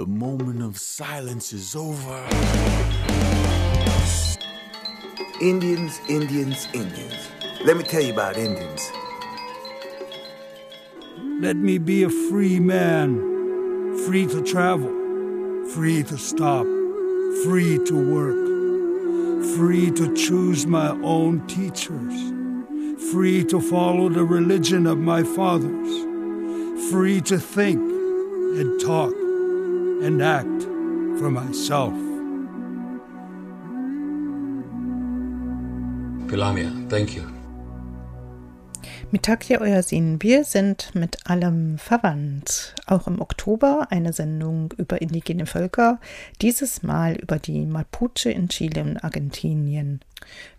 The moment of silence is over. Indians, Indians, Indians. Let me tell you about Indians. Let me be a free man, free to travel, free to stop, free to work, free to choose my own teachers, free to follow the religion of my fathers, free to think and talk and act for myself. Pilamia, thank you. Mitakia Euersin, wir sind mit allem verwandt. Auch im Oktober eine Sendung über indigene Völker, dieses Mal über die Mapuche in Chile und Argentinien.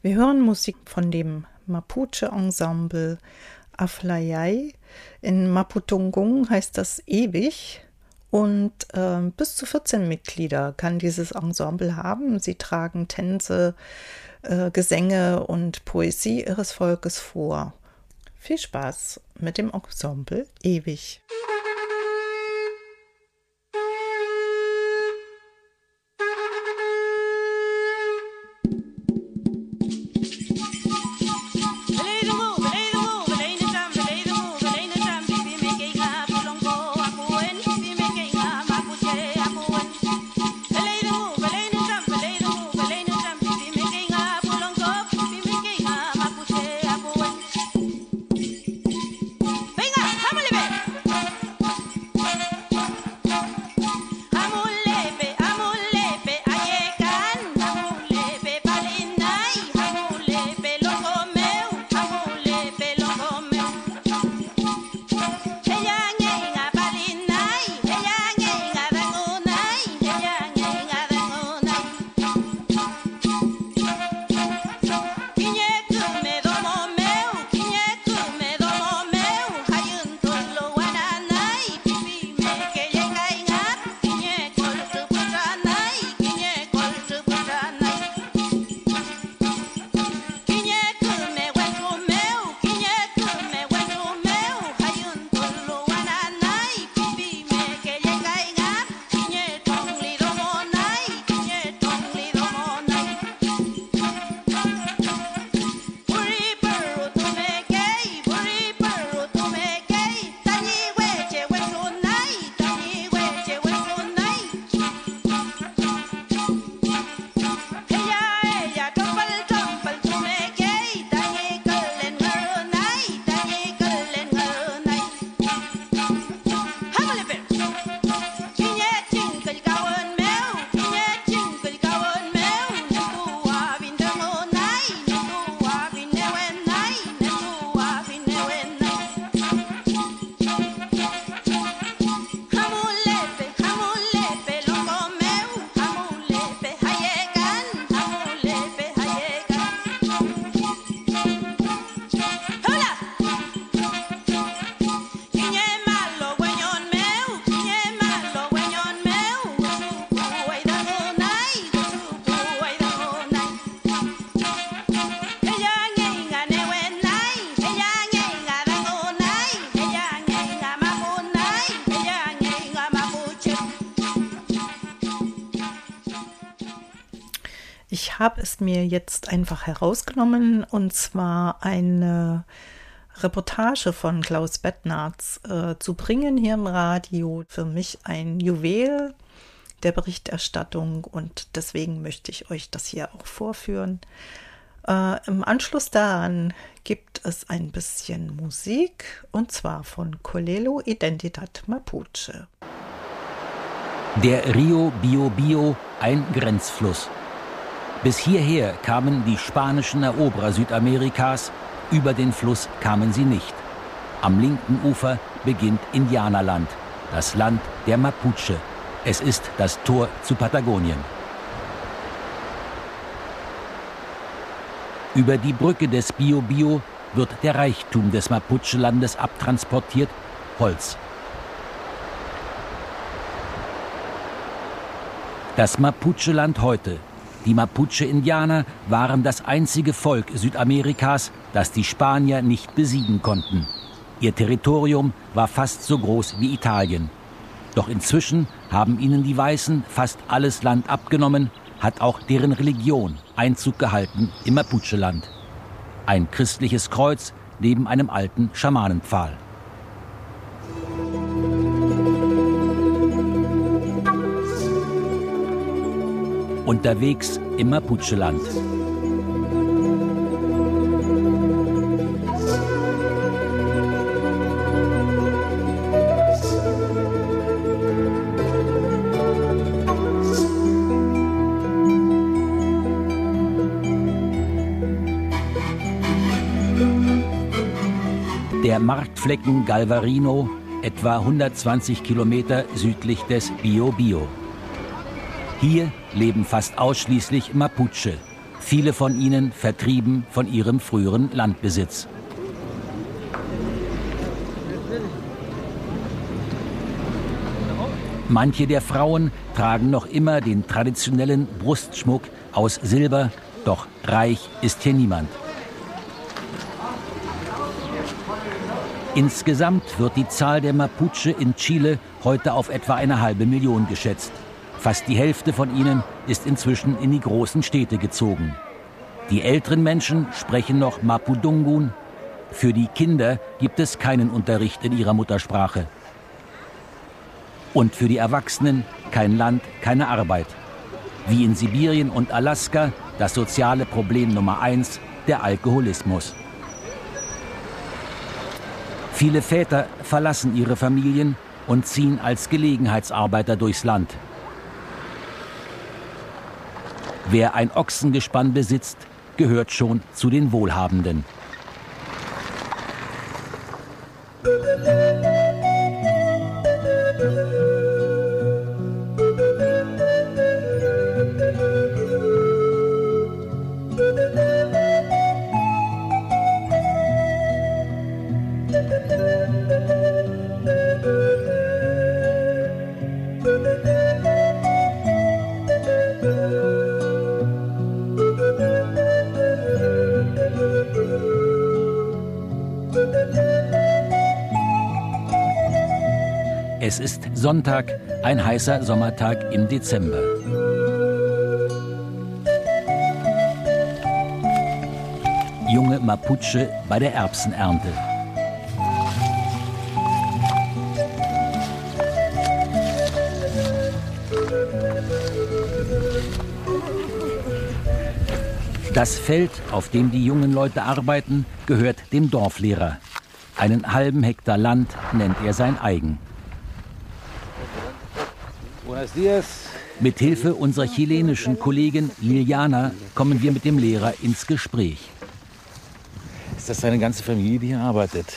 Wir hören Musik von dem Mapuche-Ensemble Aflayay. In Maputungung heißt das ewig. Und äh, bis zu 14 Mitglieder kann dieses Ensemble haben. Sie tragen Tänze, äh, Gesänge und Poesie ihres Volkes vor. Viel Spaß mit dem Ensemble Ewig. Es mir jetzt einfach herausgenommen und zwar eine Reportage von Klaus Bettnarz äh, zu bringen hier im Radio. Für mich ein Juwel der Berichterstattung und deswegen möchte ich euch das hier auch vorführen. Äh, Im Anschluss daran gibt es ein bisschen Musik und zwar von Colelo Identidad Mapuche. Der Rio Bio Bio, ein Grenzfluss. Bis hierher kamen die spanischen Eroberer Südamerikas, über den Fluss kamen sie nicht. Am linken Ufer beginnt Indianerland, das Land der Mapuche. Es ist das Tor zu Patagonien. Über die Brücke des Bio-Bio wird der Reichtum des Mapuche-Landes abtransportiert, Holz. Das Mapuche-Land heute die Mapuche-Indianer waren das einzige Volk Südamerikas, das die Spanier nicht besiegen konnten. Ihr Territorium war fast so groß wie Italien. Doch inzwischen haben ihnen die Weißen fast alles Land abgenommen, hat auch deren Religion Einzug gehalten im Mapuche-Land. Ein christliches Kreuz neben einem alten Schamanenpfahl. Unterwegs im Mapuche-Land. Der Marktflecken Galvarino, etwa 120 Kilometer südlich des Biobio. Hier leben fast ausschließlich Mapuche, viele von ihnen vertrieben von ihrem früheren Landbesitz. Manche der Frauen tragen noch immer den traditionellen Brustschmuck aus Silber, doch reich ist hier niemand. Insgesamt wird die Zahl der Mapuche in Chile heute auf etwa eine halbe Million geschätzt. Fast die Hälfte von ihnen ist inzwischen in die großen Städte gezogen. Die älteren Menschen sprechen noch Mapudungun. Für die Kinder gibt es keinen Unterricht in ihrer Muttersprache. Und für die Erwachsenen kein Land, keine Arbeit. Wie in Sibirien und Alaska das soziale Problem Nummer eins, der Alkoholismus. Viele Väter verlassen ihre Familien und ziehen als Gelegenheitsarbeiter durchs Land. Wer ein Ochsengespann besitzt, gehört schon zu den Wohlhabenden. Sonntag, ein heißer Sommertag im Dezember. Junge Mapuche bei der Erbsenernte. Das Feld, auf dem die jungen Leute arbeiten, gehört dem Dorflehrer. Einen halben Hektar Land nennt er sein eigen. Mit Hilfe unserer chilenischen Kollegin Liliana kommen wir mit dem Lehrer ins Gespräch. Ist das deine ganze Familie, die hier arbeitet?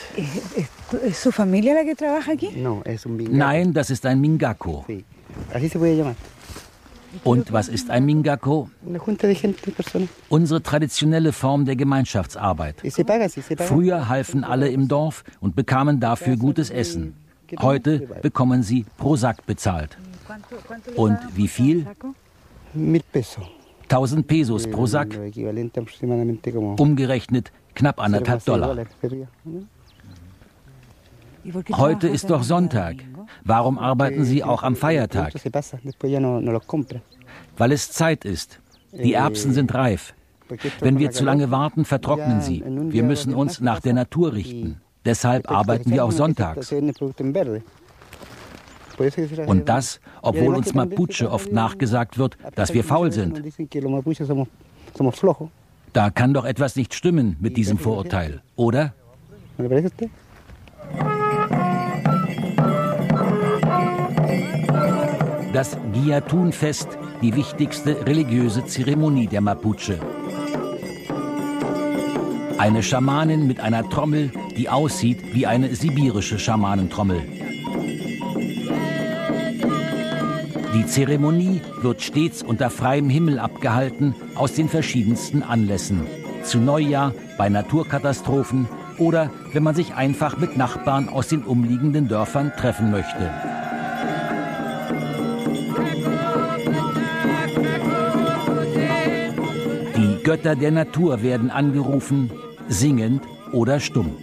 Un bingo. Nein, das ist ein Mingako. Und was ist ein Mingako? Unsere traditionelle Form der Gemeinschaftsarbeit. Früher halfen alle im Dorf und bekamen dafür gutes Essen. Heute bekommen sie pro Sack bezahlt. Und wie viel? Mil pesos. 1000 Pesos pro Sack, aproximadamente como... umgerechnet knapp anderthalb Dollar. ¿Y por qué Heute ist doch Sonntag. Warum arbeiten Sie auch am Feiertag? Weil es Zeit ist. Die Erbsen sind reif. Wenn wir zu lange warten, vertrocknen sie. Wir müssen uns nach der Natur richten. Deshalb arbeiten wir auch sonntags. Und das, obwohl uns Mapuche oft nachgesagt wird, dass wir faul sind. Da kann doch etwas nicht stimmen mit diesem Vorurteil, oder? Das Giatun-Fest, die wichtigste religiöse Zeremonie der Mapuche. Eine Schamanin mit einer Trommel, die aussieht wie eine sibirische Schamanentrommel. Die Zeremonie wird stets unter freiem Himmel abgehalten, aus den verschiedensten Anlässen. Zu Neujahr, bei Naturkatastrophen oder wenn man sich einfach mit Nachbarn aus den umliegenden Dörfern treffen möchte. Die Götter der Natur werden angerufen, singend oder stumm.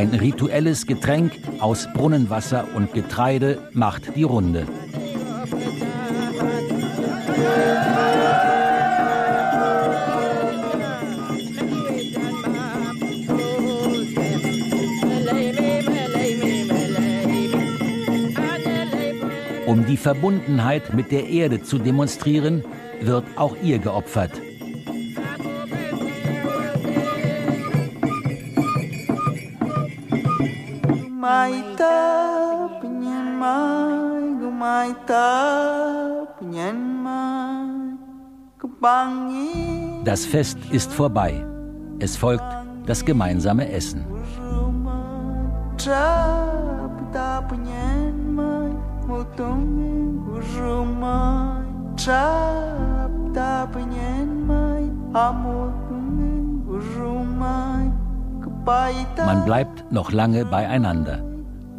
Ein rituelles Getränk aus Brunnenwasser und Getreide macht die Runde. Um die Verbundenheit mit der Erde zu demonstrieren, wird auch ihr geopfert. Das Fest ist vorbei. Es folgt das gemeinsame Essen. Man bleibt noch lange beieinander.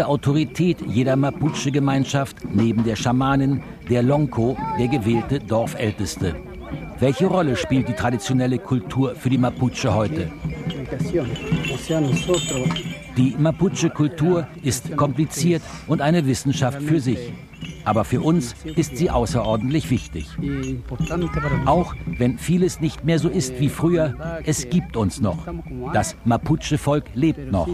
Höchste Autorität jeder Mapuche-Gemeinschaft neben der Schamanin, der Lonko, der gewählte Dorfälteste. Welche Rolle spielt die traditionelle Kultur für die Mapuche heute? Die Mapuche-Kultur ist kompliziert und eine Wissenschaft für sich. Aber für uns ist sie außerordentlich wichtig. Auch wenn vieles nicht mehr so ist wie früher, es gibt uns noch. Das Mapuche-Volk lebt noch.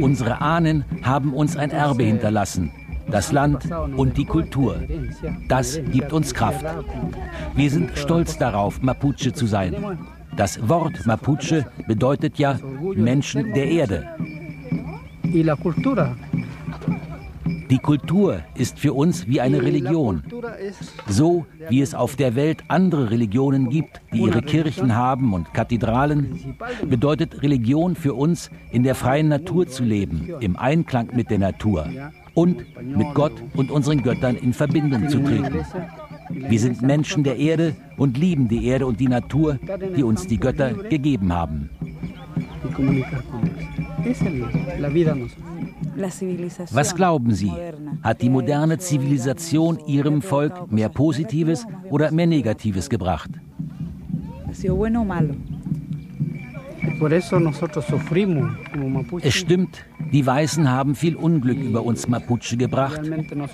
Unsere Ahnen haben uns ein Erbe hinterlassen. Das Land und die Kultur. Das gibt uns Kraft. Wir sind stolz darauf, Mapuche zu sein. Das Wort Mapuche bedeutet ja Menschen der Erde. Die Kultur ist für uns wie eine Religion. So wie es auf der Welt andere Religionen gibt, die ihre Kirchen haben und Kathedralen, bedeutet Religion für uns, in der freien Natur zu leben, im Einklang mit der Natur und mit Gott und unseren Göttern in Verbindung zu treten. Wir sind Menschen der Erde und lieben die Erde und die Natur, die uns die Götter gegeben haben. Was glauben Sie? Hat die moderne Zivilisation Ihrem Volk mehr Positives oder mehr Negatives gebracht? Es stimmt, die Weißen haben viel Unglück über uns Mapuche gebracht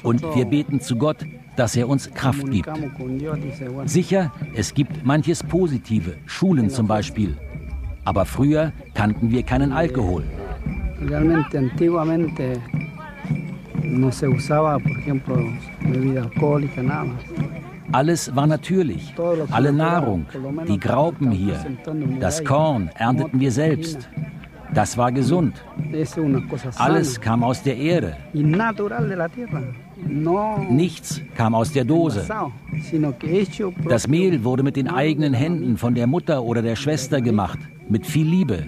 und wir beten zu Gott, dass er uns Kraft gibt. Sicher, es gibt manches Positive, Schulen zum Beispiel. Aber früher kannten wir keinen Alkohol. Realmente antiguamente no se usaba, por ejemplo, bebida alcohólica, nada Alles war natürlich. Alle Nahrung, die Graupen hier, das Korn ernteten wir selbst. Das war gesund. Alles kam aus der Erde. Nichts kam aus der Dose. Das Mehl wurde mit den eigenen Händen von der Mutter oder der Schwester gemacht, mit viel Liebe.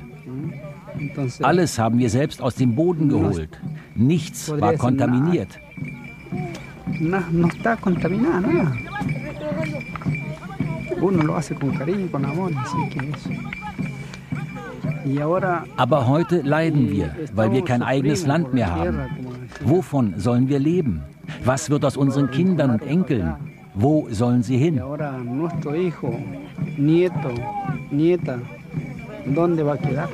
Alles haben wir selbst aus dem Boden geholt. Nichts war kontaminiert. Aber heute leiden wir, weil wir kein eigenes Land mehr haben. Wovon sollen wir leben? Was wird aus unseren Kindern und Enkeln? Wo sollen sie hin? ¿Dónde va a quedar?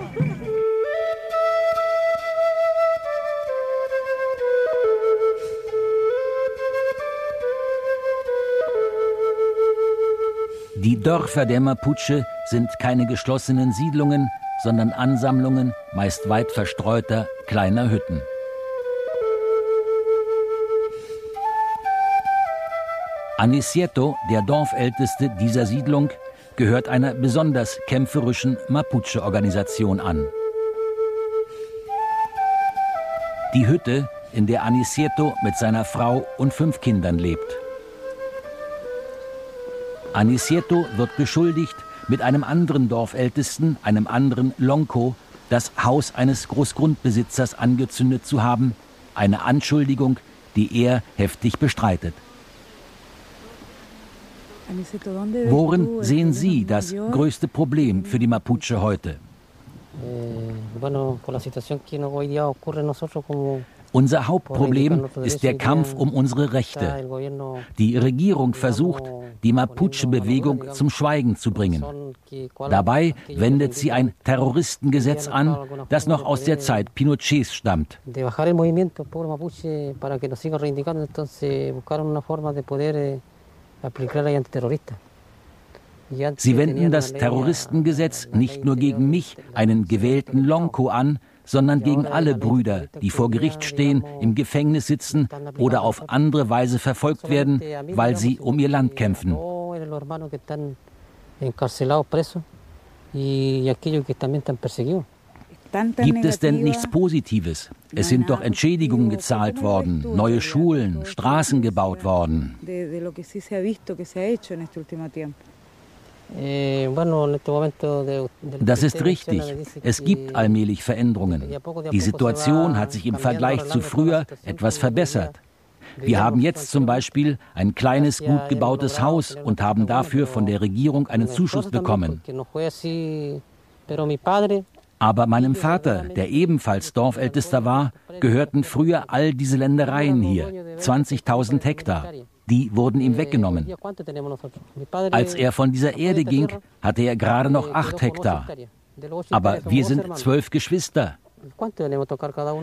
Die Dörfer der Mapuche sind keine geschlossenen Siedlungen, sondern Ansammlungen meist weit verstreuter kleiner Hütten. Anisieto, der Dorfälteste dieser Siedlung, gehört einer besonders kämpferischen Mapuche-Organisation an. Die Hütte, in der Anicieto mit seiner Frau und fünf Kindern lebt. Anicieto wird beschuldigt, mit einem anderen Dorfältesten, einem anderen Lonco, das Haus eines Großgrundbesitzers angezündet zu haben, eine Anschuldigung, die er heftig bestreitet. Worin sehen Sie das größte Problem für die Mapuche heute? Unser Hauptproblem ist der Kampf um unsere Rechte. Die Regierung versucht, die Mapuche-Bewegung zum Schweigen zu bringen. Dabei wendet sie ein Terroristengesetz an, das noch aus der Zeit Pinochets stammt. Sie wenden das Terroristengesetz nicht nur gegen mich, einen gewählten Lonco, an, sondern gegen alle Brüder, die vor Gericht stehen, im Gefängnis sitzen oder auf andere Weise verfolgt werden, weil sie um ihr Land kämpfen. Gibt es denn nichts Positives? Es sind doch Entschädigungen gezahlt worden, neue Schulen, Straßen gebaut worden. Eh, das ist richtig. Es gibt allmählich Veränderungen. Die Situation hat sich im Vergleich zu früher etwas verbessert. Wir haben jetzt zum Beispiel ein kleines, gut gebautes Haus und haben dafür von der Regierung einen Zuschuss bekommen. Aber meinem Vater, der ebenfalls Dorfältester war, gehörten früher all diese Ländereien hier, 20.000 Hektar. Die wurden ihm weggenommen. Als er von dieser Erde ging, hatte er gerade noch acht Hektar. Aber wir sind zwölf Geschwister.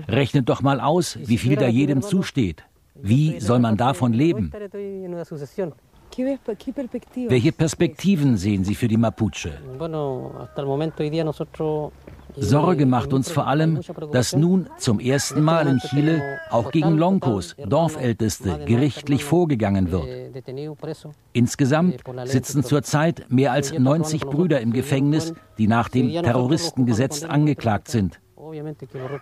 Rechnet doch mal aus, wie viel da jedem zusteht. Wie soll man davon leben? Welche Perspektiven sehen Sie für die Mapuche? Sorge macht uns vor allem, dass nun zum ersten Mal in Chile auch gegen Loncos, Dorfälteste, gerichtlich vorgegangen wird. Insgesamt sitzen zurzeit mehr als 90 Brüder im Gefängnis, die nach dem Terroristengesetz angeklagt sind.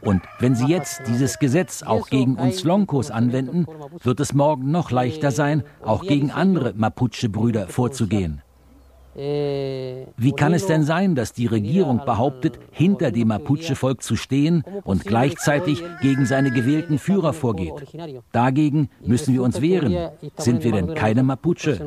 Und wenn Sie jetzt dieses Gesetz auch gegen uns Loncos anwenden, wird es morgen noch leichter sein, auch gegen andere Mapuche-Brüder vorzugehen. Wie kann es denn sein, dass die Regierung behauptet, hinter dem Mapuche-Volk zu stehen und gleichzeitig gegen seine gewählten Führer vorgeht? Dagegen müssen wir uns wehren. Sind wir denn keine Mapuche?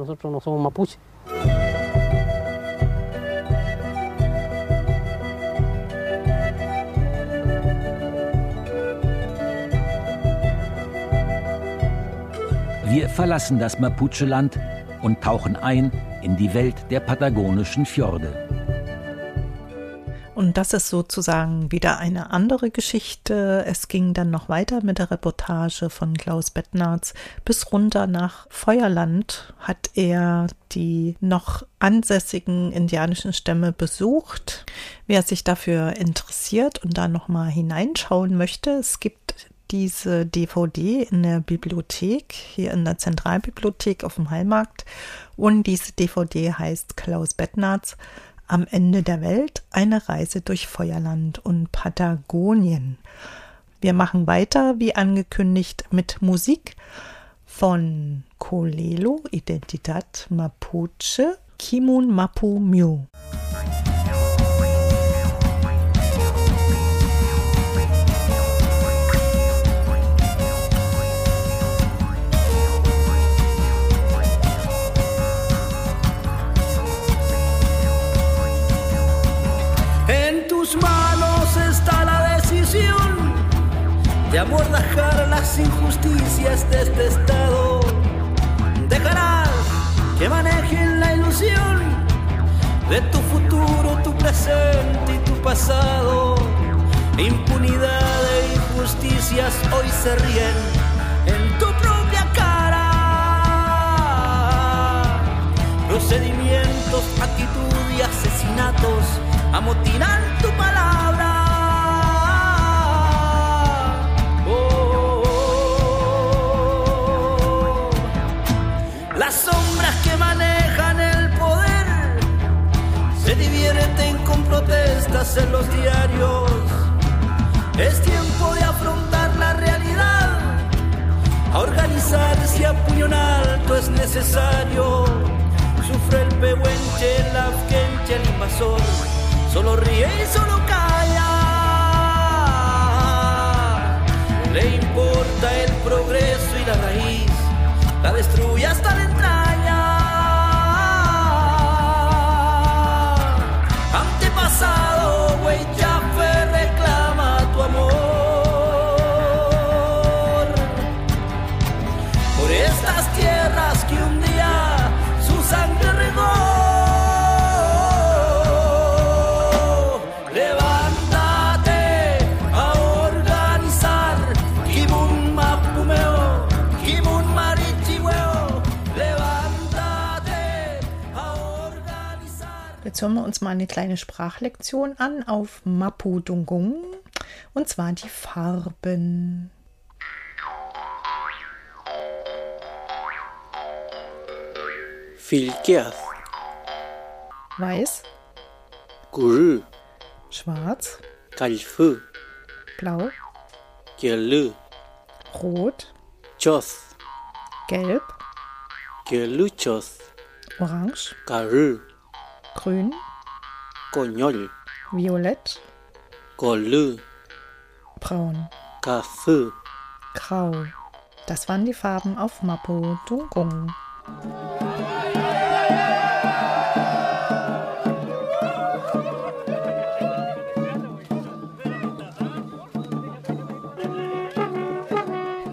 Wir verlassen das Mapuche-Land und tauchen ein in die Welt der patagonischen Fjorde. Und das ist sozusagen wieder eine andere Geschichte. Es ging dann noch weiter mit der Reportage von Klaus Bettnarz. Bis runter nach Feuerland hat er die noch ansässigen indianischen Stämme besucht. Wer sich dafür interessiert und da nochmal hineinschauen möchte, es gibt diese DVD in der Bibliothek, hier in der Zentralbibliothek auf dem Hallmarkt. Und diese DVD heißt Klaus Bettnarz Am Ende der Welt, eine Reise durch Feuerland und Patagonien. Wir machen weiter, wie angekündigt, mit Musik von Kolelo, Identidad Mapuche, Kimun Mapu Myu. De abordajar las injusticias de este estado. Dejarás que manejen la ilusión de tu futuro, tu presente y tu pasado. Impunidad e injusticias hoy se ríen en tu propia cara. Procedimientos, actitud y asesinatos amotinan tu palabra. protestas en los diarios. Es tiempo de afrontar la realidad organizarse a puño alto es necesario. Sufre el pehuenche, el afgenche, el invasor, solo ríe y solo calla. Hören wir uns mal eine kleine Sprachlektion an auf Mapudungung. Und zwar die Farben. Filkias, Weiß, Guru, schwarz, Kalfu, blau, Gelu, rot, Chos, gelb, Geluchos, orange, Karu, grün, Konyol, violett, Kolu, braun, Kafu. grau. Das waren die Farben auf Mapudungung.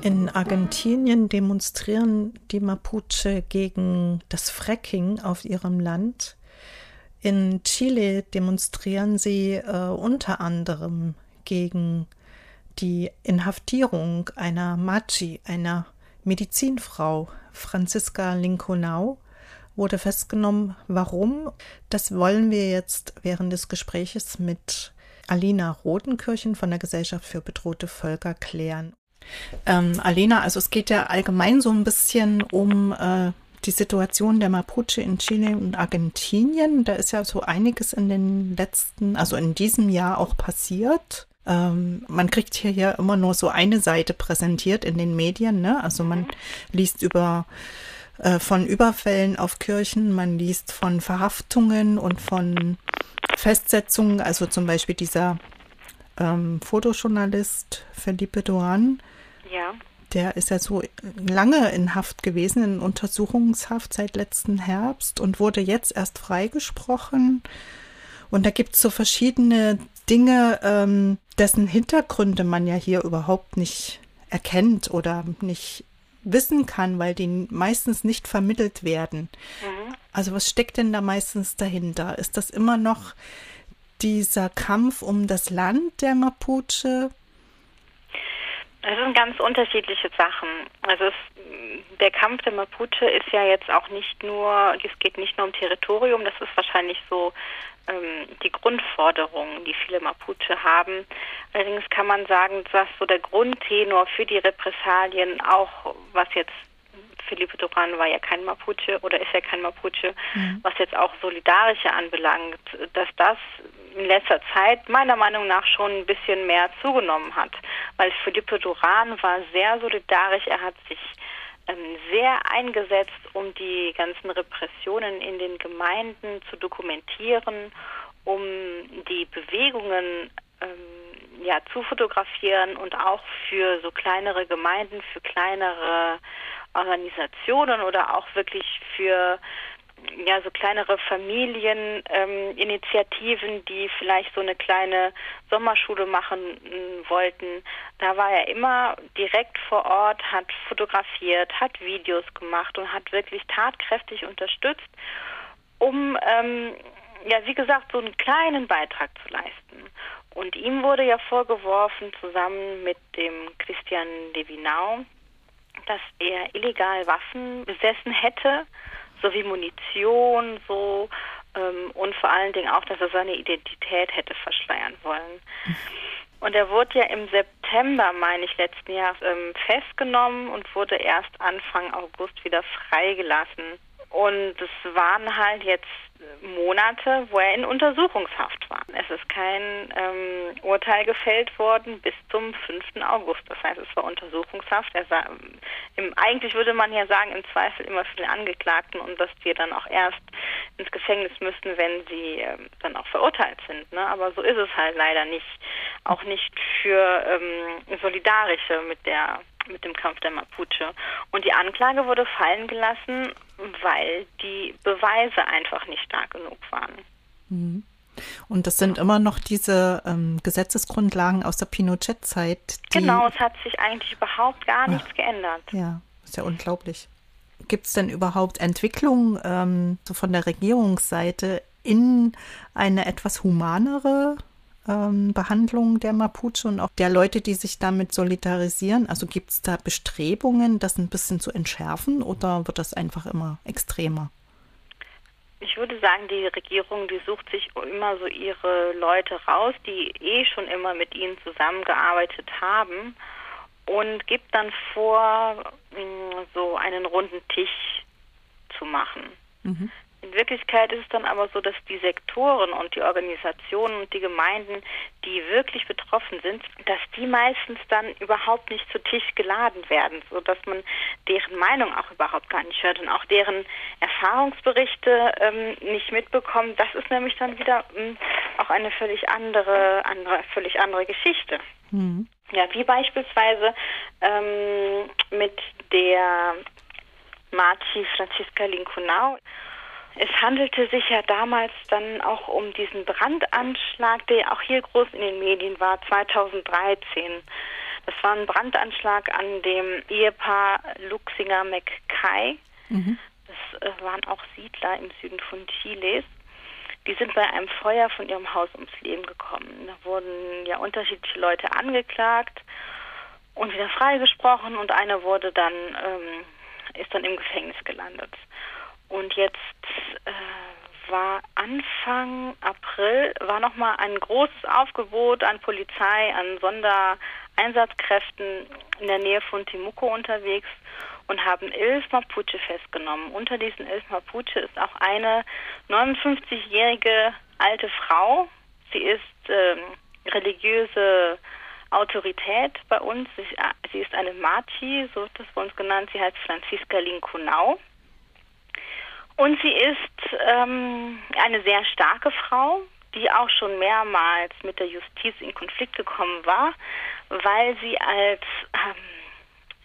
In Argentinien demonstrieren die Mapuche gegen das Fracking auf ihrem Land. In Chile demonstrieren sie äh, unter anderem gegen die Inhaftierung einer Machi, einer Medizinfrau, Franziska Lincolnau, wurde festgenommen. Warum? Das wollen wir jetzt während des Gespräches mit Alina Rodenkirchen von der Gesellschaft für bedrohte Völker klären. Ähm, Alena, also es geht ja allgemein so ein bisschen um äh, die Situation der Mapuche in Chile und Argentinien. Da ist ja so einiges in den letzten, also in diesem Jahr auch passiert. Ähm, man kriegt hier ja immer nur so eine Seite präsentiert in den Medien. Ne? Also man liest über äh, von Überfällen auf Kirchen, man liest von Verhaftungen und von Festsetzungen. Also zum Beispiel dieser ähm, Fotojournalist Felipe Duran, Ja. Der ist ja so lange in Haft gewesen, in Untersuchungshaft seit letzten Herbst und wurde jetzt erst freigesprochen. Und da gibt es so verschiedene Dinge, ähm, dessen Hintergründe man ja hier überhaupt nicht erkennt oder nicht wissen kann, weil die meistens nicht vermittelt werden. Also was steckt denn da meistens dahinter? Ist das immer noch dieser Kampf um das Land der Mapuche? Es sind ganz unterschiedliche Sachen. Also es, der Kampf der Mapuche ist ja jetzt auch nicht nur, es geht nicht nur um Territorium, das ist wahrscheinlich so ähm, die Grundforderung, die viele Mapuche haben. Allerdings kann man sagen, dass so der Grundtenor für die Repressalien auch, was jetzt Felipe Duran war ja kein Mapuche oder ist ja kein Mapuche, was jetzt auch Solidarische anbelangt, dass das in letzter Zeit meiner Meinung nach schon ein bisschen mehr zugenommen hat. Weil Felipe Duran war sehr solidarisch, er hat sich ähm, sehr eingesetzt, um die ganzen Repressionen in den Gemeinden zu dokumentieren, um die Bewegungen ähm, ja, zu fotografieren und auch für so kleinere Gemeinden, für kleinere Organisationen oder auch wirklich für ja so kleinere Familieninitiativen, ähm, die vielleicht so eine kleine Sommerschule machen wollten. Da war er immer direkt vor Ort, hat fotografiert, hat Videos gemacht und hat wirklich tatkräftig unterstützt, um ähm, ja wie gesagt so einen kleinen Beitrag zu leisten. Und ihm wurde ja vorgeworfen, zusammen mit dem Christian Levinau, dass er illegal Waffen besessen hätte, sowie Munition, so ähm, und vor allen Dingen auch, dass er seine Identität hätte verschleiern wollen. Und er wurde ja im September, meine ich, letzten Jahres ähm, festgenommen und wurde erst Anfang August wieder freigelassen. Und es waren halt jetzt Monate, wo er in Untersuchungshaft. Es ist kein ähm, Urteil gefällt worden bis zum 5. August. Das heißt, es war Untersuchungshaft. Sah, im, eigentlich würde man ja sagen, im Zweifel immer für den Angeklagten und dass die dann auch erst ins Gefängnis müssten, wenn sie ähm, dann auch verurteilt sind. Ne? Aber so ist es halt leider nicht. Auch nicht für ähm, Solidarische mit der mit dem Kampf der Mapuche. Und die Anklage wurde fallen gelassen, weil die Beweise einfach nicht stark genug waren. Mhm. Und das sind immer noch diese ähm, Gesetzesgrundlagen aus der Pinochet-Zeit. Genau, es hat sich eigentlich überhaupt gar nichts Ach, geändert. Ja, ist ja unglaublich. Gibt es denn überhaupt Entwicklungen ähm, so von der Regierungsseite in eine etwas humanere ähm, Behandlung der Mapuche und auch der Leute, die sich damit solidarisieren? Also gibt es da Bestrebungen, das ein bisschen zu entschärfen oder wird das einfach immer extremer? Ich würde sagen, die Regierung, die sucht sich immer so ihre Leute raus, die eh schon immer mit ihnen zusammengearbeitet haben und gibt dann vor, mm, so einen runden Tisch zu machen. Mhm. In Wirklichkeit ist es dann aber so, dass die Sektoren und die Organisationen und die Gemeinden, die wirklich betroffen sind, dass die meistens dann überhaupt nicht zu Tisch geladen werden, sodass man deren Meinung auch überhaupt gar nicht hört und auch deren Erfahrungsberichte ähm, nicht mitbekommt. Das ist nämlich dann wieder mh, hm, auch eine völlig andere, andere, völlig andere Geschichte. Mhm. Ja, wie beispielsweise ähm, mit der Marci Franziska Linkunau. Es handelte sich ja damals dann auch um diesen Brandanschlag, der auch hier groß in den Medien war, 2013. Das war ein Brandanschlag an dem Ehepaar Luxinger McKay. Mhm. Das äh, waren auch Siedler im Süden von Chiles. Die sind bei einem Feuer von ihrem Haus ums Leben gekommen. Da wurden ja unterschiedliche Leute angeklagt und wieder freigesprochen und einer wurde dann ähm, ist dann im Gefängnis gelandet. Und jetzt äh, war Anfang April war noch mal ein großes Aufgebot an Polizei, an Sondereinsatzkräften in der Nähe von Timuco unterwegs und haben elf Mapuche festgenommen. Unter diesen elf Mapuche ist auch eine 59-jährige alte Frau. Sie ist ähm, religiöse Autorität bei uns. Sie, ist eine Marchi, so wird das bei uns genannt. Sie heißt Franziska Linkunau. Und sie ist ähm, eine sehr starke Frau, die auch schon mehrmals mit der Justiz in Konflikt gekommen war, weil sie als, ähm,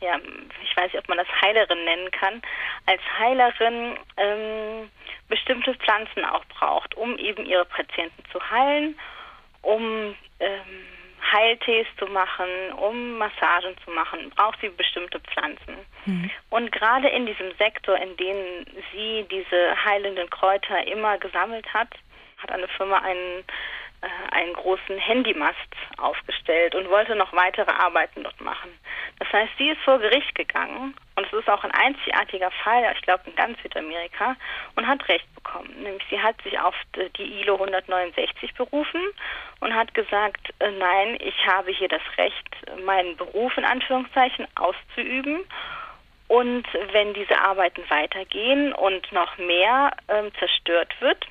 ja, ich weiß nicht, ob man das Heilerin nennen kann, als Heilerin ähm, bestimmte Pflanzen auch braucht, um eben ihre Patienten zu heilen, um ähm, Heiltees zu machen, um Massagen zu machen, braucht sie bestimmte Pflanzen. Mhm. Und gerade in diesem Sektor, in dem sie diese heilenden Kräuter immer gesammelt hat, hat eine Firma einen einen großen Handymast aufgestellt und wollte noch weitere Arbeiten dort machen. Das heißt, sie ist vor Gericht gegangen und es ist auch ein einzigartiger Fall, ich glaube in ganz Südamerika, und hat Recht bekommen. Nämlich sie hat sich auf die ILO 169 berufen und hat gesagt, äh, nein, ich habe hier das Recht, meinen Beruf in Anführungszeichen auszuüben. Und wenn diese Arbeiten weitergehen und noch mehr ähm, zerstört wird,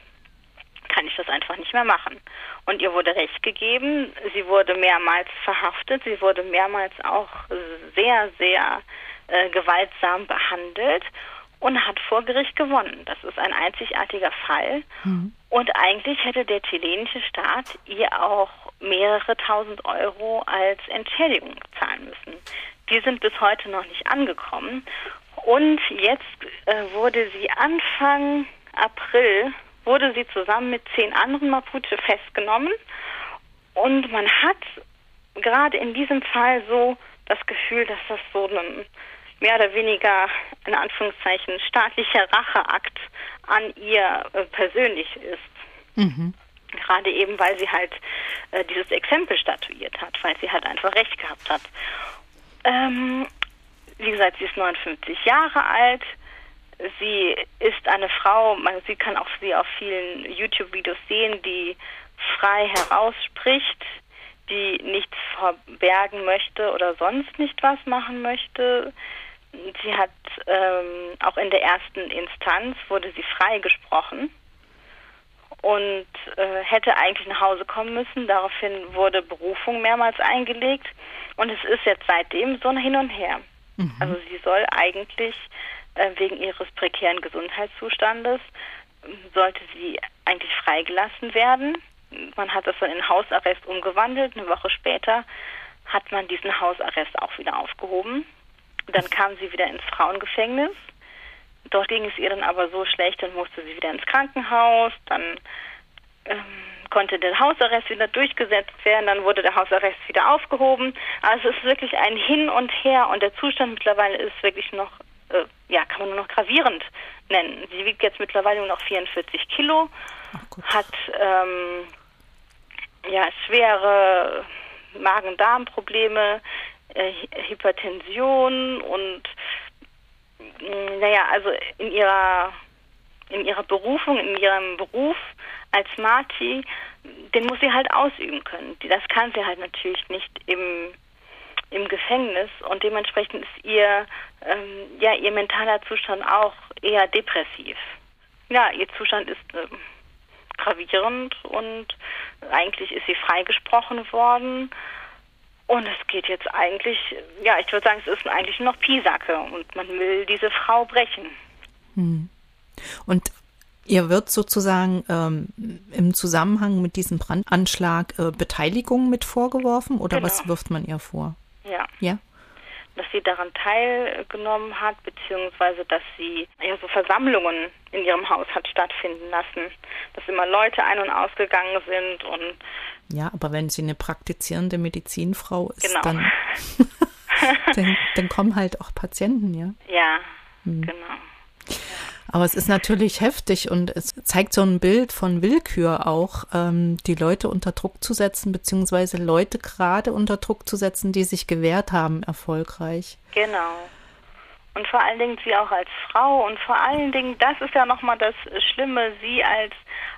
kann ich das einfach nicht mehr machen. Und ihr wurde Recht gegeben. Sie wurde mehrmals verhaftet. Sie wurde mehrmals auch sehr, sehr äh, gewaltsam behandelt und hat vor Gericht gewonnen. Das ist ein einzigartiger Fall. Mhm. Und eigentlich hätte der chilenische Staat ihr auch mehrere tausend Euro als Entschädigung zahlen müssen. Die sind bis heute noch nicht angekommen. Und jetzt äh, wurde sie Anfang April wurde sie zusammen mit zehn anderen Mapuche festgenommen. Und man hat gerade in diesem Fall so das Gefühl, dass das so ein mehr oder weniger in Anführungszeichen staatlicher Racheakt an ihr äh, persönlich ist. Mhm. Gerade eben, weil sie halt äh, dieses Exempel statuiert hat, weil sie halt einfach recht gehabt hat. Ähm, wie gesagt, sie ist 59 Jahre alt, Sie ist eine Frau, man, sie kann auch sie auf vielen YouTube-Videos sehen, die frei herausspricht, die nichts verbergen möchte oder sonst nicht was machen möchte. Sie hat ähm, auch in der ersten Instanz wurde sie freigesprochen und äh, hätte eigentlich nach Hause kommen müssen. Daraufhin wurde Berufung mehrmals eingelegt und es ist jetzt seitdem so ein Hin und Her. Mhm. Also sie soll eigentlich wegen ihres prekären Gesundheitszustandes sollte sie eigentlich freigelassen werden. Man hat das dann in Hausarrest umgewandelt. Eine Woche später hat man diesen Hausarrest auch wieder aufgehoben. Dann kam sie wieder ins Frauengefängnis. Dort ging es ihr dann aber so schlecht, dann musste sie wieder ins Krankenhaus. Dann ähm, konnte der Hausarrest wieder durchgesetzt werden. Dann wurde der Hausarrest wieder aufgehoben. Also es ist wirklich ein Hin und Her. Und der Zustand mittlerweile ist wirklich noch, äh, ja, kann man nur noch gravierend nennen. Sie wiegt jetzt mittlerweile nur noch 44 Kilo, hat ähm, ja schwere Magen-Darm-Probleme, äh, Hypertension und mm, naja, also in ihrer in ihrer Berufung, in ihrem Beruf als Marti, den muss sie halt ausüben können. Das kann sie halt natürlich nicht im im Gefängnis und dementsprechend ist ihr ähm, ja ihr mentaler Zustand auch eher depressiv. Ja, ihr Zustand ist ähm, gravierend und eigentlich ist sie freigesprochen worden. Und es geht jetzt eigentlich, ja, ich würde sagen, es ist eigentlich nur noch Pisacke und man will diese Frau brechen. Hm. Und ihr wird sozusagen ähm, im Zusammenhang mit diesem Brandanschlag äh, Beteiligung mit vorgeworfen oder genau. was wirft man ihr vor? Ja. Ja dass sie daran teilgenommen hat, beziehungsweise dass sie ja so Versammlungen in ihrem Haus hat stattfinden lassen, dass immer Leute ein- und ausgegangen sind und ja, aber wenn sie eine praktizierende Medizinfrau ist, genau. dann, dann, dann kommen halt auch Patienten, ja. Ja, hm. genau. Aber es ist natürlich heftig und es zeigt so ein Bild von Willkür auch, ähm, die Leute unter Druck zu setzen, beziehungsweise Leute gerade unter Druck zu setzen, die sich gewehrt haben, erfolgreich. Genau. Und vor allen Dingen sie auch als Frau und vor allen Dingen, das ist ja nochmal das Schlimme, sie als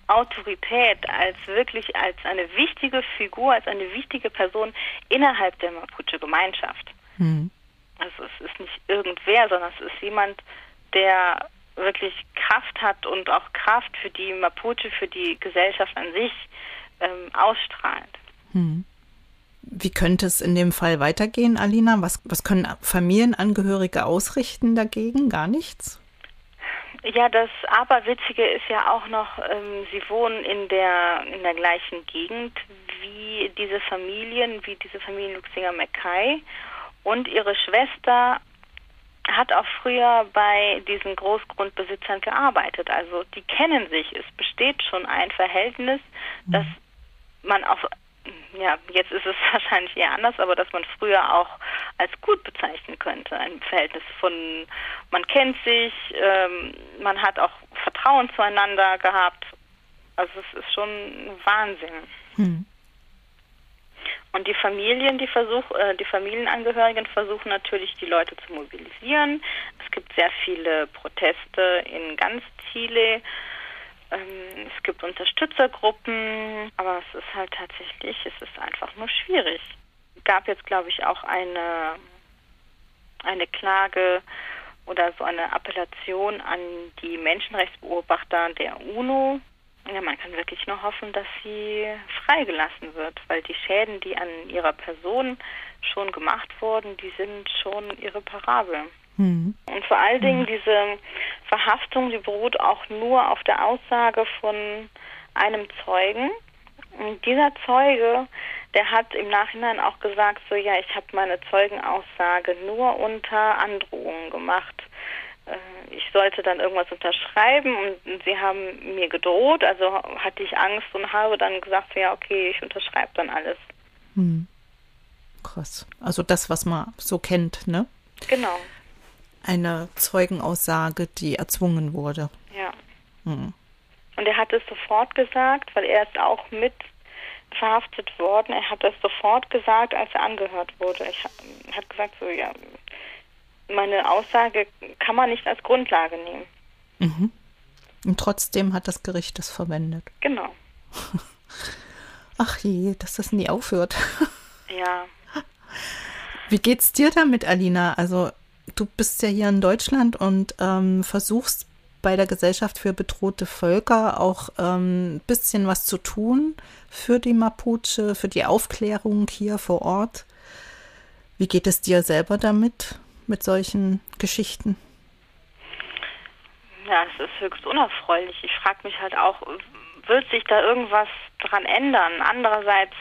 Autorität, als wirklich als eine wichtige Figur, als eine wichtige Person innerhalb der Mapuche-Gemeinschaft. Hm. Also es ist nicht irgendwer, sondern es ist jemand, der wirklich Kraft hat und auch Kraft für die Mapuche, für die Gesellschaft an sich ähm, ausstrahlt. Hm. Wie könnte es in dem Fall weitergehen, Alina? Was, was können Familienangehörige ausrichten dagegen? Gar nichts? Ja, das Aberwitzige ist ja auch noch, ähm, sie wohnen in der in der gleichen Gegend wie diese Familien, wie diese Familie Luxinger Mackay und ihre Schwester hat auch früher bei diesen Großgrundbesitzern gearbeitet. Also die kennen sich. Es besteht schon ein Verhältnis, mhm. dass man auch, ja, jetzt ist es wahrscheinlich eher anders, aber dass man früher auch als gut bezeichnen könnte. Ein Verhältnis von, man kennt sich, ähm, man hat auch Vertrauen zueinander gehabt. Also es ist schon Wahnsinn. Mhm. Und die Familien, die versuch, äh, die Familienangehörigen versuchen natürlich, die Leute zu mobilisieren. Es gibt sehr viele Proteste in ganz Chile. Ähm, es gibt Unterstützergruppen, aber es ist halt tatsächlich, es ist einfach nur schwierig. Gab jetzt, glaube ich, auch eine, eine Klage oder so eine Appellation an die Menschenrechtsbeobachter der UNO, ja, man kann wirklich nur hoffen, dass sie freigelassen wird, weil die Schäden, die an ihrer Person schon gemacht wurden, die sind schon irreparabel. Mhm. Und vor allen Dingen mhm. diese Verhaftung, die beruht auch nur auf der Aussage von einem Zeugen. Und dieser Zeuge, der hat im Nachhinein auch gesagt, so ja, ich habe meine Zeugenaussage nur unter Androhung gemacht. Äh, ich sollte dann irgendwas unterschreiben und sie haben mir gedroht, also hatte ich Angst und habe dann gesagt, ja, okay, ich unterschreibe dann alles. Hm. Krass. Also das, was man so kennt, ne? Genau. Eine Zeugenaussage, die erzwungen wurde. Ja. Hm. Und er hat es sofort gesagt, weil er ist auch mit verhaftet worden. Er hat es sofort gesagt, als er angehört wurde. Ich hat gesagt so, ja, meine Aussage kann man nicht als Grundlage nehmen. Mhm. Und trotzdem hat das Gericht das verwendet. Genau. Ach je, dass das nie aufhört. Ja. Wie geht's dir damit, Alina? Also, du bist ja hier in Deutschland und ähm, versuchst bei der Gesellschaft für bedrohte Völker auch ein ähm, bisschen was zu tun für die Mapuche, für die Aufklärung hier vor Ort. Wie geht es dir selber damit, mit solchen Geschichten? Ja, es ist höchst unerfreulich. Ich frage mich halt auch, wird sich da irgendwas dran ändern? Andererseits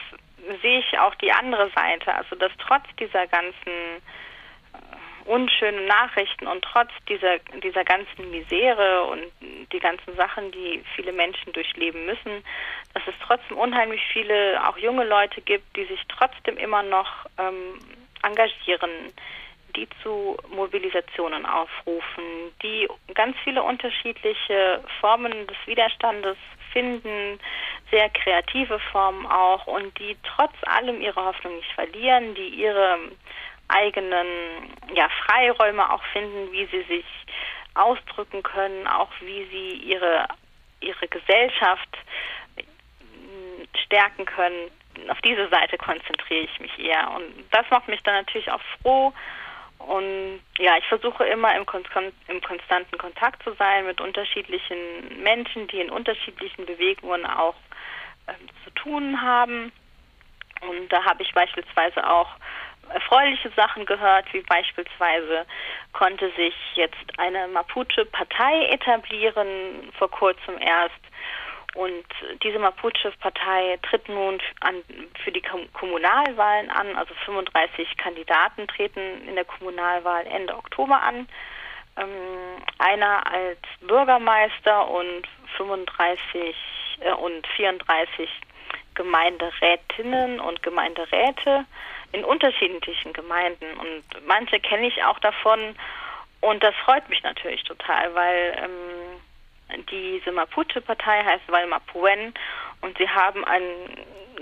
sehe ich auch die andere Seite, also dass trotz dieser ganzen äh, unschönen Nachrichten und trotz dieser, dieser ganzen Misere und die ganzen Sachen, die viele Menschen durchleben müssen, dass es trotzdem unheimlich viele, auch junge Leute gibt, die sich trotzdem immer noch ähm, engagieren, die zu Mobilisationen aufrufen, die ganz viele unterschiedliche Formen des Widerstandes finden, sehr kreative Formen auch und die trotz allem ihre Hoffnung nicht verlieren, die ihre eigenen ja, Freiräume auch finden, wie sie sich ausdrücken können, auch wie sie ihre, ihre Gesellschaft stärken können. Auf diese Seite konzentriere ich mich eher. Und das macht mich dann natürlich auch froh, und ja, ich versuche immer im, im, konstanten Kontakt zu sein mit unterschiedlichen Menschen, die in unterschiedlichen Bewegungen auch ähm, zu tun haben. Und da habe ich beispielsweise auch erfreuliche Sachen gehört, wie beispielsweise konnte sich jetzt eine Mapuche-Partei etablieren, vor kurzem erst, und diese Mapuche-Partei tritt nun an, für die Kommunalwahlen an. Also 35 Kandidaten treten in der Kommunalwahl Ende Oktober an. Ähm, einer als Bürgermeister und 35 äh, und 34 Gemeinderätinnen und Gemeinderäte in unterschiedlichen Gemeinden. Und manche kenne ich auch davon. Und das freut mich natürlich total, weil ähm, diese Mapuche-Partei heißt Walmapuen und sie haben ein,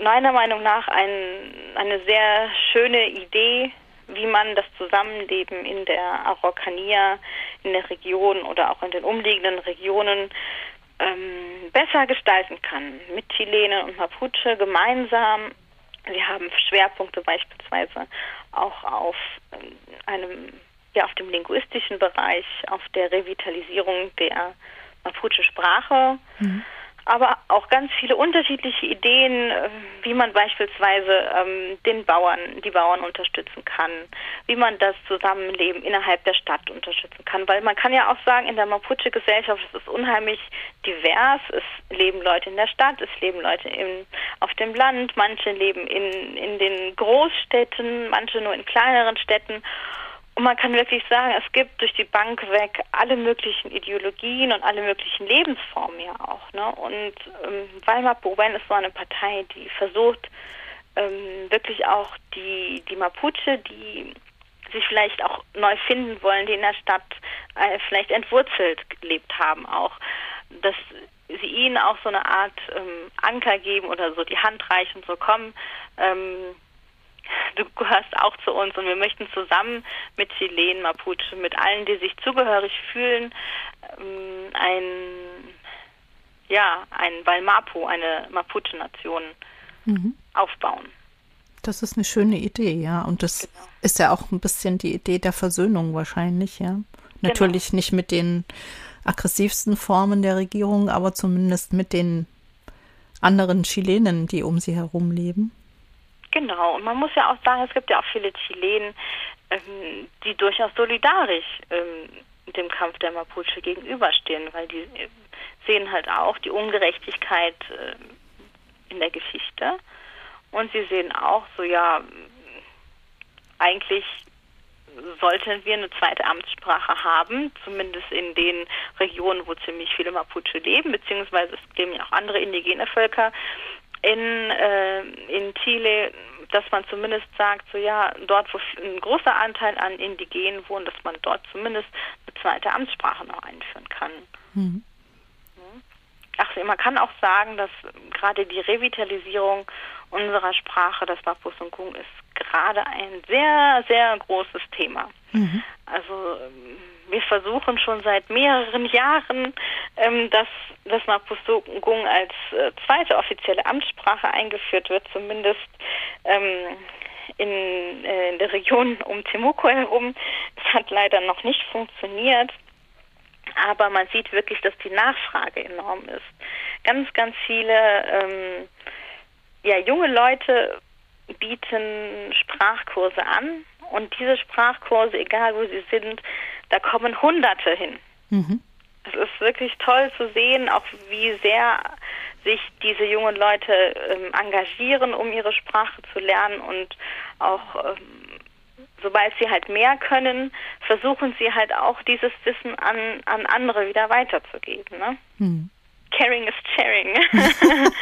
meiner Meinung nach ein, eine sehr schöne Idee, wie man das Zusammenleben in der Araucania, in der Region oder auch in den umliegenden Regionen ähm, besser gestalten kann. Mit Chilenen und Mapuche gemeinsam. Sie haben Schwerpunkte beispielsweise auch auf ähm, einem ja auf dem linguistischen Bereich, auf der Revitalisierung der Mapuche Sprache, mhm. aber auch ganz viele unterschiedliche Ideen, äh, wie man beispielsweise ähm, den Bauern, die Bauern unterstützen kann, wie man das Zusammenleben innerhalb der Stadt unterstützen kann. Weil man kann ja auch sagen, in der Mapuche-Gesellschaft ist es unheimlich divers. Es leben Leute in der Stadt, es leben Leute im, auf dem Land, manche leben in, in den Großstädten, manche nur in kleineren Städten. Und man kann wirklich sagen, es gibt durch die Bank weg alle möglichen Ideologien und alle möglichen Lebensformen ja auch. Ne? Und ähm, Weimar Bowen ist so eine Partei, die versucht, ähm, wirklich auch die, die Mapuche, die sich vielleicht auch neu finden wollen, die in der Stadt äh, vielleicht entwurzelt gelebt haben, auch, dass sie ihnen auch so eine Art ähm, Anker geben oder so die Hand reichen, so kommen. Ähm, du gehörst auch zu uns und wir möchten zusammen mit Chilen, Mapuche, mit allen, die sich zugehörig fühlen, ähm, ein, ja, ein Balmapu, eine Mapuche-Nation mhm. aufbauen. Das ist eine schöne Idee, ja. Und das genau. ist ja auch ein bisschen die Idee der Versöhnung wahrscheinlich, ja. Natürlich genau. nicht mit den aggressivsten Formen der Regierung, aber zumindest mit den anderen Chilenen, die um sie herum leben. Genau, und man muss ja auch sagen, es gibt ja auch viele Chilenen, ähm, die durchaus solidarisch ähm, dem Kampf der Mapuche gegenüberstehen, weil die äh, sehen halt auch die Ungerechtigkeit äh, in der Geschichte. Und sie sehen auch so, ja, eigentlich sollten wir eine zweite Amtssprache haben, zumindest in den Regionen, wo ziemlich viele Mapuche leben, beziehungsweise es leben ja auch andere indigene Völker in, äh, in Chile, dass man zumindest sagt, so ja, dort, wo ein großer Anteil an Indigenen wohnen, dass man dort zumindest eine zweite Amtssprache noch einführen kann. Mhm. Ach, man kann auch sagen, dass gerade die Revitalisierung unserer Sprache, das Mapusungkung, ist gerade ein sehr, sehr großes Thema. Mhm. Also wir versuchen schon seit mehreren Jahren, ähm, dass das Mapusungkung als äh, zweite offizielle Amtssprache eingeführt wird, zumindest ähm, in, äh, in der Region um Temuco herum. Es hat leider noch nicht funktioniert. aber man sieht wirklich, dass die Nachfrage enorm ist. Ganz, ganz viele ähm, ja, junge Leute bieten Sprachkurse an und diese Sprachkurse, egal wo sie sind, da kommen Hunderte hin. Mhm. Es ist wirklich toll zu sehen, auch wie sehr sich diese jungen Leute ähm, engagieren, um ihre Sprache zu lernen und auch ähm, sobald sie halt mehr können, versuchen sie halt auch dieses Wissen an, an andere wieder weiterzugeben. Ne? Hm. Caring is sharing.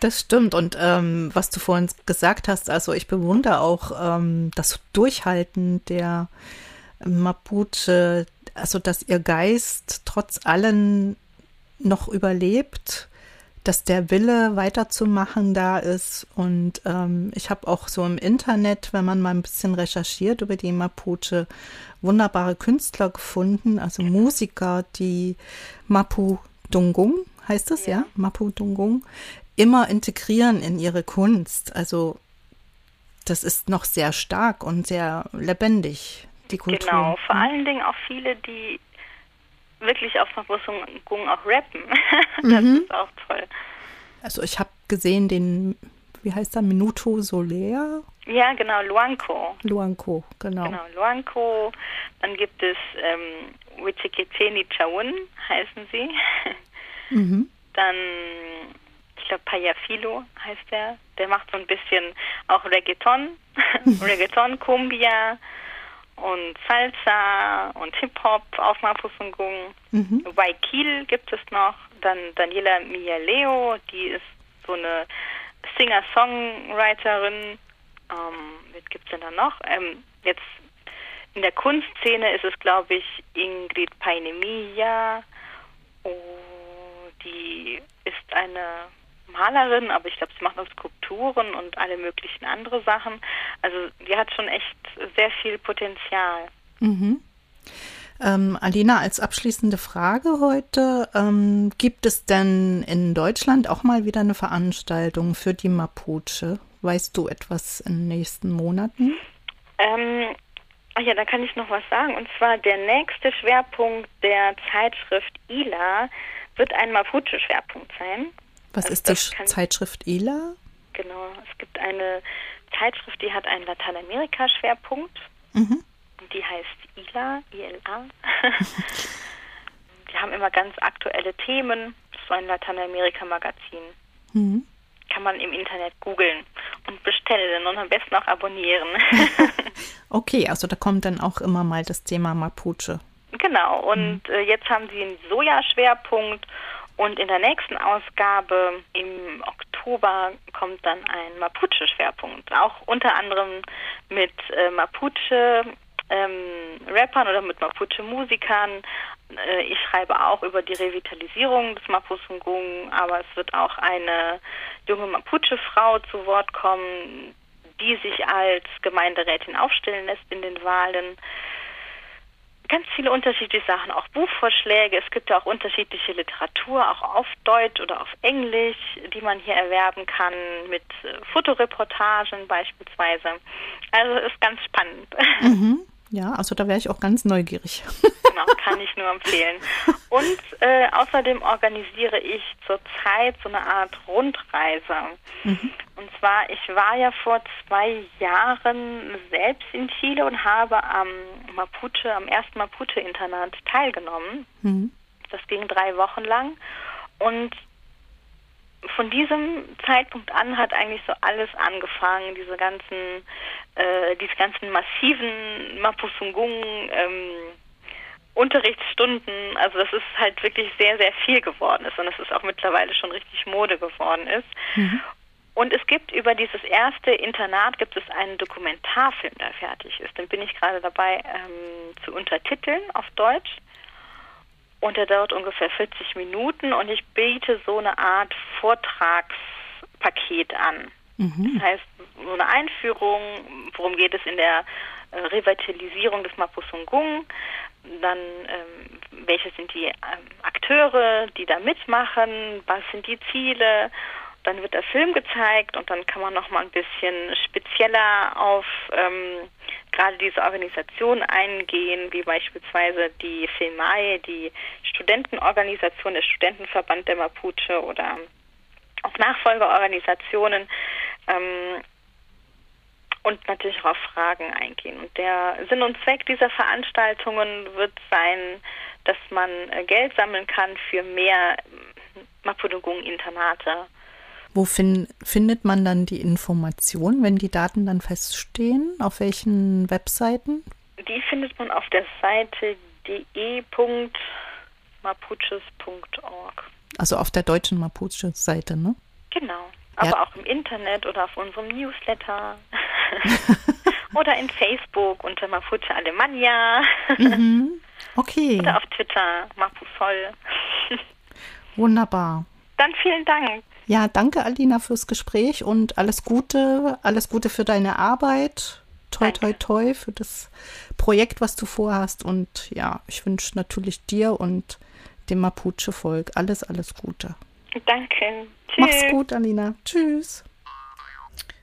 Das stimmt. Und ähm, was du vorhin gesagt hast, also ich bewundere auch ähm, das Durchhalten der Mapuche, also dass ihr Geist trotz allem noch überlebt, dass der Wille weiterzumachen da ist. Und ähm, ich habe auch so im Internet, wenn man mal ein bisschen recherchiert über die Mapuche, wunderbare Künstler gefunden, also Musiker, die Mapu Dungung, heißt das, ja, ja? Mapu Dungung, immer integrieren in ihre Kunst. Also das ist noch sehr stark und sehr lebendig, die Kultur. Genau, vor allen Dingen auch viele, die wirklich auf Mapusungung auch rappen. das Mhm. ist auch toll. Also ich habe gesehen den, wie heißt er, Minuto Soler? Ja, genau, Luanco. Luanco, genau. Genau, Luanco. Dann gibt es ähm, Wichiketeni Chawun, heißen sie. Mhm. Dann, ich glaube, Payafilo heißt der. Der macht so ein bisschen auch Reggaeton, Reggaeton, Cumbia und Salsa und Hip-Hop auf Mapusungung. Mhm. Waikil gibt es noch. Dann Daniela Mialeo, die ist so eine Singer-Songwriterin. Ähm, was gibt es denn da noch? Ähm, jetzt in der Kunstszene ist es, glaube ich, Ingrid Painemilla. Oh, die ist eine Malerin, aber ich glaube, sie macht auch Skulpturen und alle möglichen andere Sachen. Also die hat schon echt sehr viel Potenzial. Mhm. Ähm, Alina, als abschließende Frage heute, ähm, gibt es denn in Deutschland auch mal wieder eine Veranstaltung für die Mapuche? Weißt du etwas in den nächsten Monaten? Ähm, ach ja, da kann ich noch was sagen. Und zwar der nächste Schwerpunkt der Zeitschrift ILA wird ein Mapuche-Schwerpunkt sein. Was Also ist die Zeitschrift ILA? Genau, es gibt eine Zeitschrift, die hat einen Lateinamerika-Schwerpunkt. Mhm. Die heißt ILA, ILA. die haben immer ganz aktuelle Themen. Das ist so ein Lateinamerika-Magazin. Mhm. Kann man im Internet googeln und bestellen und am besten auch abonnieren. Okay, also da kommt dann auch immer mal das Thema Mapuche. Genau, und äh, jetzt haben sie einen Soja-Schwerpunkt und in der nächsten Ausgabe im Oktober kommt dann ein Mapuche-Schwerpunkt. Auch unter anderem mit äh, Mapuche-Rappern oder mit Mapuche-Musikern. Äh, ich schreibe auch über die Revitalisierung des Mapusungung, aber es wird auch eine junge Mapuche-Frau zu Wort kommen, die sich als Gemeinderätin aufstellen lässt in den Wahlen ganz viele unterschiedliche Sachen, auch Buchvorschläge. Es gibt ja auch unterschiedliche Literatur, auch auf Deutsch oder auf Englisch, die man hier erwerben kann, mit äh, Fotoreportagen beispielsweise. Also ist ganz spannend. Mhm. Ja, also da wäre ich auch ganz neugierig. genau, kann ich nur empfehlen. Und äh, außerdem organisiere ich zurzeit so eine Art Rundreise. Und zwar, ich war ja vor zwei Jahren selbst in Chile und habe am Mapuche, am ersten Mapuche-Internat teilgenommen. Mhm. Das ging drei Wochen lang. Und von diesem Zeitpunkt an hat eigentlich so alles angefangen, diese ganzen, äh, diese ganzen massiven Mapusungung, ähm, Unterrichtsstunden, also das ist halt wirklich sehr, sehr viel geworden ist und es ist auch mittlerweile schon richtig Mode geworden ist. Und es gibt über dieses erste Internat gibt es einen Dokumentarfilm, der fertig ist. Den bin ich gerade dabei ähm, zu untertiteln auf Deutsch. Und der dauert ungefähr 40 Minuten und ich biete so eine Art Vortragspaket an. Mhm. Das heißt, so eine Einführung, worum geht es in der äh, Revitalisierung des Mapusungung, dann ähm, welche sind die ähm, Akteure, die da mitmachen, was sind die Ziele dann wird der Film gezeigt und dann kann man noch mal ein bisschen spezieller auf ähm, gerade diese Organisation eingehen, wie beispielsweise die FILMAE, die Studentenorganisation, der Studentenverband der Mapuche oder auch Nachfolgeorganisationen ähm, und natürlich auch auf Fragen eingehen. Und der Sinn und Zweck dieser Veranstaltungen wird sein, dass man äh, Geld sammeln kann für mehr Mapudungun-Internate. Wo fin findet man dann die Informationen, wenn die Daten dann feststehen? Auf welchen Webseiten? Die findet man auf der Seite de.mapuches.org. Also auf der deutschen Mapuche-Seite, ne? Genau. Aber ja. auch im Internet oder auf unserem Newsletter. oder in Facebook unter Mapuche Alemania. mhm. Okay. Oder auf Twitter Mapusol. Wunderbar. Dann vielen Dank. Ja, danke Alina fürs Gespräch und alles Gute, alles Gute für deine Arbeit. Toi, toi, toi für das Projekt, was du vorhast. Und ja, ich wünsche natürlich dir und dem Mapuche-Volk alles, alles Gute. Danke. Tschüss. Mach's gut, Alina. Tschüss.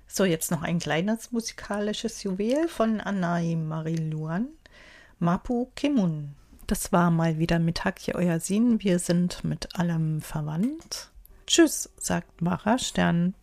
So, jetzt noch ein kleines musikalisches Juwel von Anai Mariluan. Mapu Kimun. Das war mal wieder mit Hakje euer Sinn. Wir sind mit allem verwandt. Tschüss, sagt Mara Stern.